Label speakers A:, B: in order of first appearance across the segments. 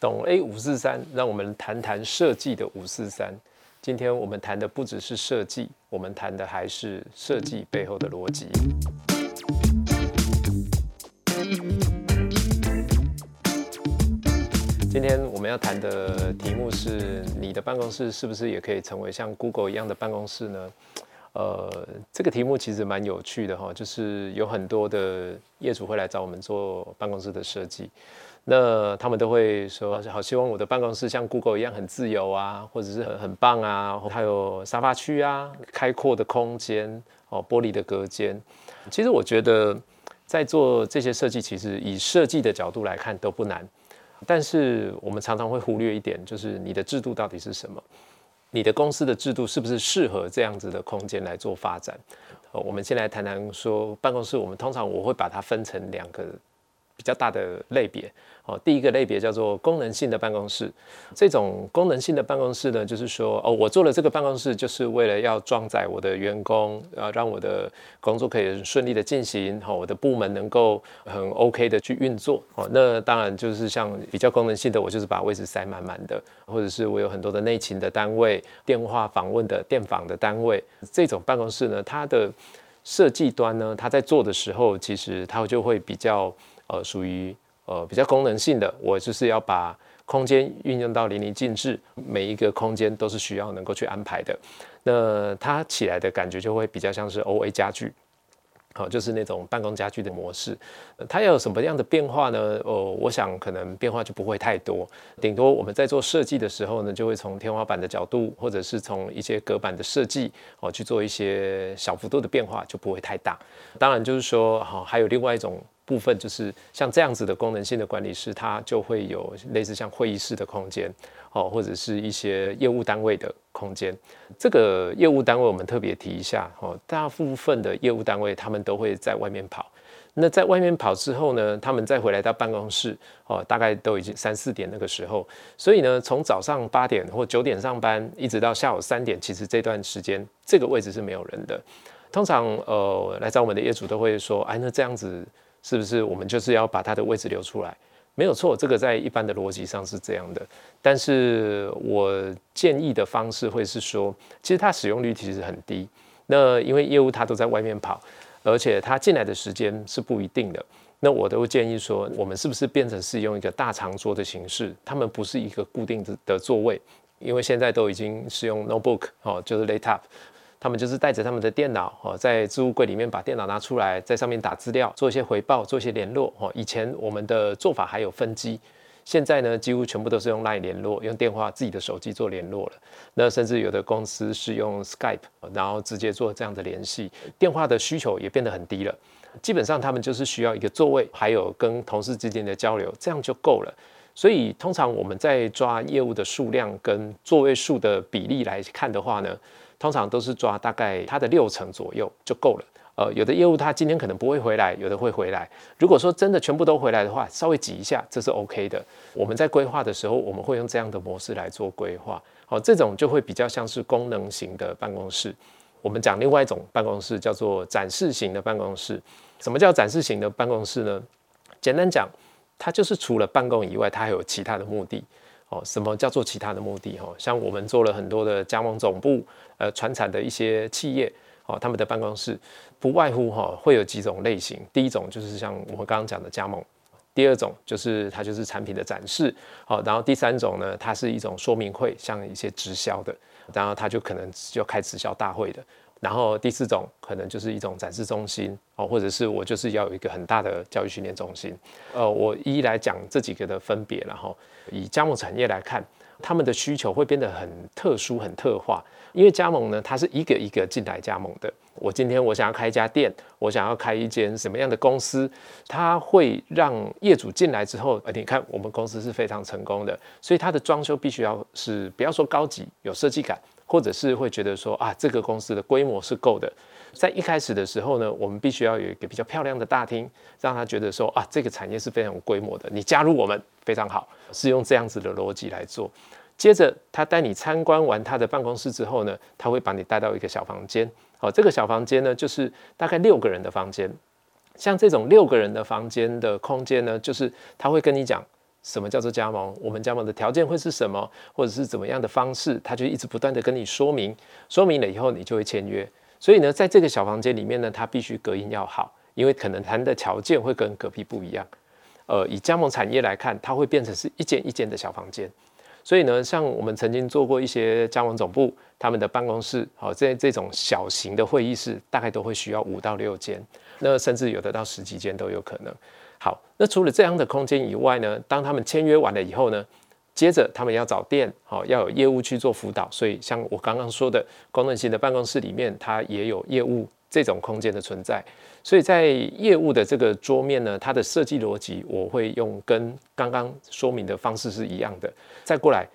A: 懂 A 五四三，让我们谈谈设计的五四三。今天我们谈的不只是设计，我们谈的还是设计背后的逻辑。今天我们要谈的题目是：你的办公室是不是也可以成为像 Google 一样的办公室呢？呃，这个题目其实蛮有趣的哈，就是有很多的业主会来找我们做办公室的设计。那他们都会说，好希望我的办公室像 Google 一样很自由啊，或者是很很棒啊，还有沙发区啊，开阔的空间哦，玻璃的隔间。其实我觉得在做这些设计，其实以设计的角度来看都不难，但是我们常常会忽略一点，就是你的制度到底是什么？你的公司的制度是不是适合这样子的空间来做发展？我们先来谈谈说办公室，我们通常我会把它分成两个。比较大的类别哦，第一个类别叫做功能性的办公室。这种功能性的办公室呢，就是说哦，我做了这个办公室，就是为了要装载我的员工，啊，让我的工作可以顺利的进行，哈，我的部门能够很 OK 的去运作。哦，那当然就是像比较功能性的，我就是把位置塞满满的，或者是我有很多的内勤的单位、电话访问的电访的单位。这种办公室呢，它的设计端呢，它在做的时候，其实它就会比较。呃，属于呃比较功能性的，我就是要把空间运用到淋漓尽致，每一个空间都是需要能够去安排的。那它起来的感觉就会比较像是 O A 家具，好，就是那种办公家具的模式。它要有什么样的变化呢？哦，我想可能变化就不会太多，顶多我们在做设计的时候呢，就会从天花板的角度，或者是从一些隔板的设计哦去做一些小幅度的变化，就不会太大。当然就是说，好，还有另外一种。部分就是像这样子的功能性的管理室，它就会有类似像会议室的空间，哦，或者是一些业务单位的空间。这个业务单位我们特别提一下，哦，大部分的业务单位他们都会在外面跑。那在外面跑之后呢，他们再回来到办公室，哦，大概都已经三四点那个时候。所以呢，从早上八点或九点上班，一直到下午三点，其实这段时间这个位置是没有人的。通常呃来找我们的业主都会说，哎，那这样子。是不是我们就是要把它的位置留出来？没有错，这个在一般的逻辑上是这样的。但是我建议的方式会是说，其实它使用率其实很低。那因为业务它都在外面跑，而且它进来的时间是不一定的。那我都建议说，我们是不是变成是用一个大长桌的形式？他们不是一个固定的座位，因为现在都已经是用 notebook 哦，就是 laptop。他们就是带着他们的电脑哦，在置物柜里面把电脑拿出来，在上面打资料，做一些回报，做一些联络哦。以前我们的做法还有分机，现在呢几乎全部都是用 LINE 联络，用电话自己的手机做联络了。那甚至有的公司是用 Skype，然后直接做这样的联系，电话的需求也变得很低了。基本上他们就是需要一个座位，还有跟同事之间的交流，这样就够了。所以通常我们在抓业务的数量跟座位数的比例来看的话呢。通常都是抓大概它的六成左右就够了。呃，有的业务他今天可能不会回来，有的会回来。如果说真的全部都回来的话，稍微挤一下，这是 OK 的。我们在规划的时候，我们会用这样的模式来做规划。好，这种就会比较像是功能型的办公室。我们讲另外一种办公室叫做展示型的办公室。什么叫展示型的办公室呢？简单讲，它就是除了办公以外，它还有其他的目的。哦，什么叫做其他的目的？哈，像我们做了很多的加盟总部，呃，传产的一些企业，哦，他们的办公室不外乎哈会有几种类型。第一种就是像我们刚刚讲的加盟，第二种就是它就是产品的展示，好，然后第三种呢，它是一种说明会，像一些直销的，然后它就可能就开直销大会的。然后第四种可能就是一种展示中心哦，或者是我就是要有一个很大的教育训练中心。呃，我一一来讲这几个的分别，然后以加盟产业来看，他们的需求会变得很特殊、很特化。因为加盟呢，它是一个一个进来加盟的。我今天我想要开一家店，我想要开一间什么样的公司，它会让业主进来之后，呃，你看我们公司是非常成功的，所以它的装修必须要是不要说高级，有设计感。或者是会觉得说啊，这个公司的规模是够的，在一开始的时候呢，我们必须要有一个比较漂亮的大厅，让他觉得说啊，这个产业是非常有规模的，你加入我们非常好，是用这样子的逻辑来做。接着他带你参观完他的办公室之后呢，他会把你带到一个小房间，好，这个小房间呢就是大概六个人的房间，像这种六个人的房间的空间呢，就是他会跟你讲什么叫做加盟，我们加盟的条件会是什么，或者是怎么样的方式，他就一直不断的跟你说明，说明了以后你就会签约。所以呢，在这个小房间里面呢，它必须隔音要好，因为可能谈的条件会跟隔壁不一样。呃，以加盟产业来看，它会变成是一间一间的小房间。所以呢，像我们曾经做过一些加盟总部，他们的办公室，好，这这种小型的会议室，大概都会需要五到六间，那甚至有的到十几间都有可能。好，那除了这样的空间以外呢，当他们签约完了以后呢，接着他们要找店，好，要有业务去做辅导。所以像我刚刚说的功能性的办公室里面，它也有业务这种空间的存在。所以在业务的这个桌面呢，它的设计逻辑我会用跟刚刚说明的方式是一样的。再过来，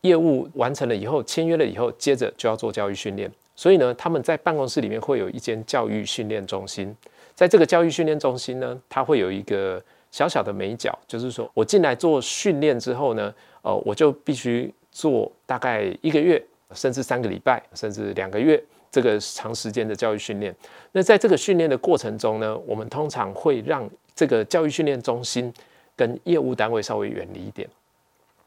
A: 业务完成了以后，签约了以后，接着就要做教育训练。所以呢，他们在办公室里面会有一间教育训练中心。在这个教育训练中心呢，它会有一个小小的美角，就是说我进来做训练之后呢，呃，我就必须做大概一个月，甚至三个礼拜，甚至两个月这个长时间的教育训练。那在这个训练的过程中呢，我们通常会让这个教育训练中心跟业务单位稍微远离一点。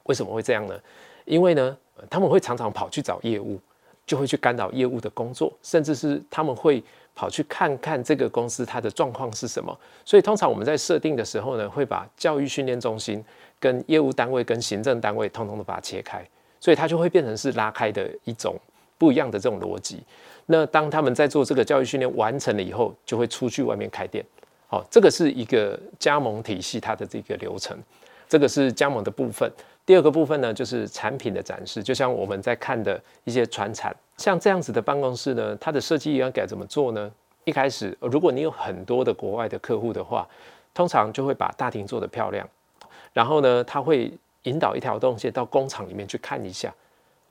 A: 为什么会这样呢？因为呢，他们会常常跑去找业务，就会去干扰业务的工作，甚至是他们会。跑去看看这个公司它的状况是什么，所以通常我们在设定的时候呢，会把教育训练中心跟业务单位跟行政单位通通的把它切开，所以它就会变成是拉开的一种不一样的这种逻辑。那当他们在做这个教育训练完成了以后，就会出去外面开店。好，这个是一个加盟体系它的这个流程，这个是加盟的部分。第二个部分呢，就是产品的展示，就像我们在看的一些传产，像这样子的办公室呢，它的设计应该怎么做呢？一开始，如果你有很多的国外的客户的话，通常就会把大厅做得漂亮，然后呢，他会引导一条动线到工厂里面去看一下，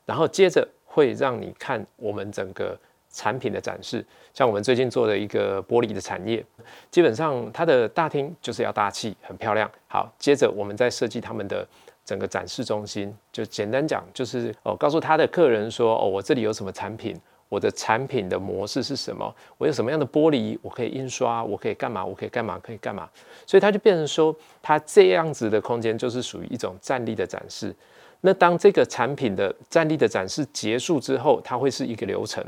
A: 然后接着会让你看我们整个产品的展示，像我们最近做的一个玻璃的产业，基本上它的大厅就是要大气、很漂亮。好，接着我们再设计他们的。整个展示中心就简单讲，就是哦，告诉他的客人说哦，我这里有什么产品，我的产品的模式是什么，我有什么样的玻璃，我可以印刷，我可以干嘛，我可以干嘛，可以干嘛。所以他就变成说，他这样子的空间就是属于一种站立的展示。那当这个产品的站立的展示结束之后，它会是一个流程。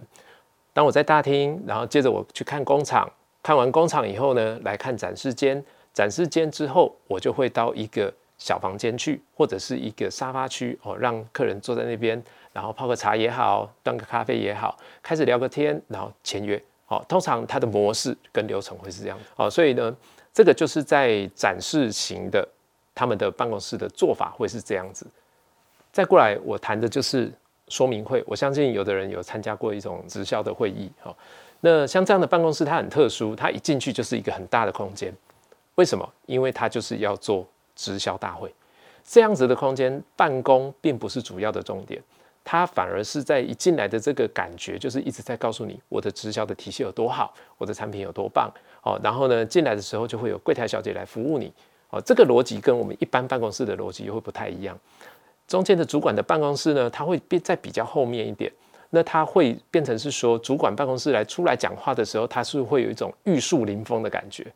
A: 当我在大厅，然后接着我去看工厂，看完工厂以后呢，来看展示间，展示间之后，我就会到一个。小房间去，或者是一个沙发区哦，让客人坐在那边，然后泡个茶也好，端个咖啡也好，开始聊个天，然后签约。好，通常它的模式跟流程会是这样。哦，所以呢，这个就是在展示型的他们的办公室的做法会是这样子。再过来，我谈的就是说明会。我相信有的人有参加过一种直销的会议。哦，那像这样的办公室，它很特殊，它一进去就是一个很大的空间。为什么？因为它就是要做。直销大会这样子的空间办公并不是主要的重点，它反而是在一进来的这个感觉，就是一直在告诉你我的直销的体系有多好，我的产品有多棒哦。然后呢，进来的时候就会有柜台小姐来服务你哦。这个逻辑跟我们一般办公室的逻辑会不太一样。中间的主管的办公室呢，它会变在比较后面一点，那它会变成是说主管办公室来出来讲话的时候，它是会有一种玉树临风的感觉。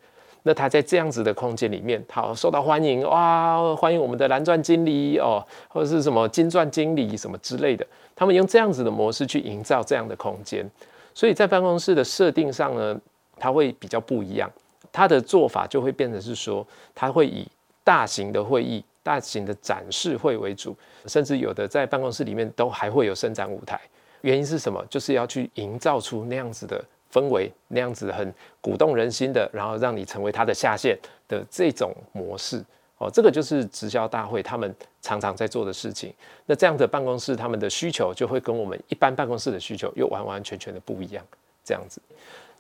A: 那他在这样子的空间里面，好受到欢迎哇！欢迎我们的蓝钻经理哦，或者是什么金钻经理什么之类的，他们用这样子的模式去营造这样的空间。所以在办公室的设定上呢，它会比较不一样。它的做法就会变成是说，它会以大型的会议、大型的展示会为主，甚至有的在办公室里面都还会有伸展舞台。原因是什么？就是要去营造出那样子的。氛围那样子很鼓动人心的，然后让你成为他的下线的这种模式哦，这个就是直销大会他们常常在做的事情。那这样的办公室，他们的需求就会跟我们一般办公室的需求又完完全全的不一样。这样子，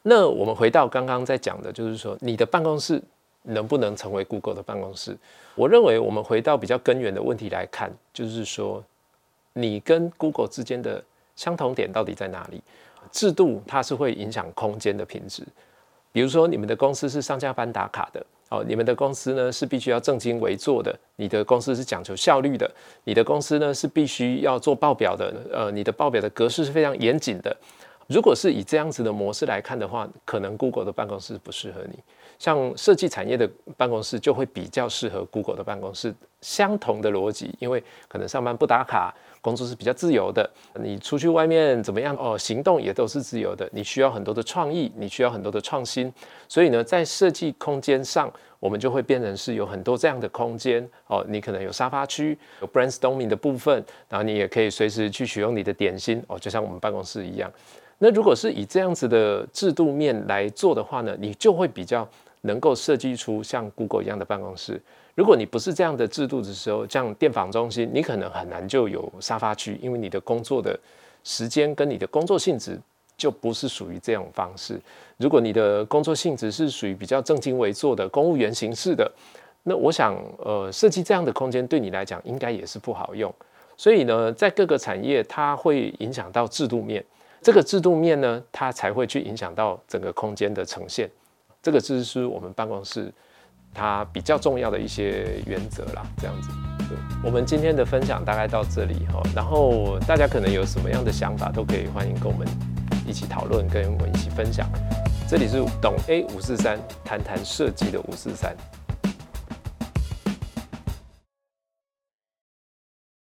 A: 那我们回到刚刚在讲的，就是说你的办公室能不能成为 Google 的办公室？我认为我们回到比较根源的问题来看，就是说你跟 Google 之间的相同点到底在哪里？制度它是会影响空间的品质，比如说你们的公司是上下班打卡的，哦，你们的公司呢是必须要正襟危坐的，你的公司是讲求效率的，你的公司呢是必须要做报表的，呃，你的报表的格式是非常严谨的。如果是以这样子的模式来看的话，可能 Google 的办公室不适合你。像设计产业的办公室就会比较适合 Google 的办公室。相同的逻辑，因为可能上班不打卡，工作是比较自由的。你出去外面怎么样？哦，行动也都是自由的。你需要很多的创意，你需要很多的创新。所以呢，在设计空间上，我们就会变成是有很多这样的空间。哦，你可能有沙发区，有 brainstorming 的部分，然后你也可以随时去取用你的点心。哦，就像我们办公室一样。那如果是以这样子的制度面来做的话呢，你就会比较能够设计出像 Google 一样的办公室。如果你不是这样的制度的时候，像电访中心，你可能很难就有沙发区，因为你的工作的时间跟你的工作性质就不是属于这种方式。如果你的工作性质是属于比较正襟危坐的公务员形式的，那我想，呃，设计这样的空间对你来讲应该也是不好用。所以呢，在各个产业，它会影响到制度面。这个制度面呢，它才会去影响到整个空间的呈现。这个就是我们办公室它比较重要的一些原则啦。这样子，对。我们今天的分享大概到这里哈。然后大家可能有什么样的想法，都可以欢迎跟我们一起讨论，跟我们一起分享。这里是懂 A 五四三，谈谈设计的五四三。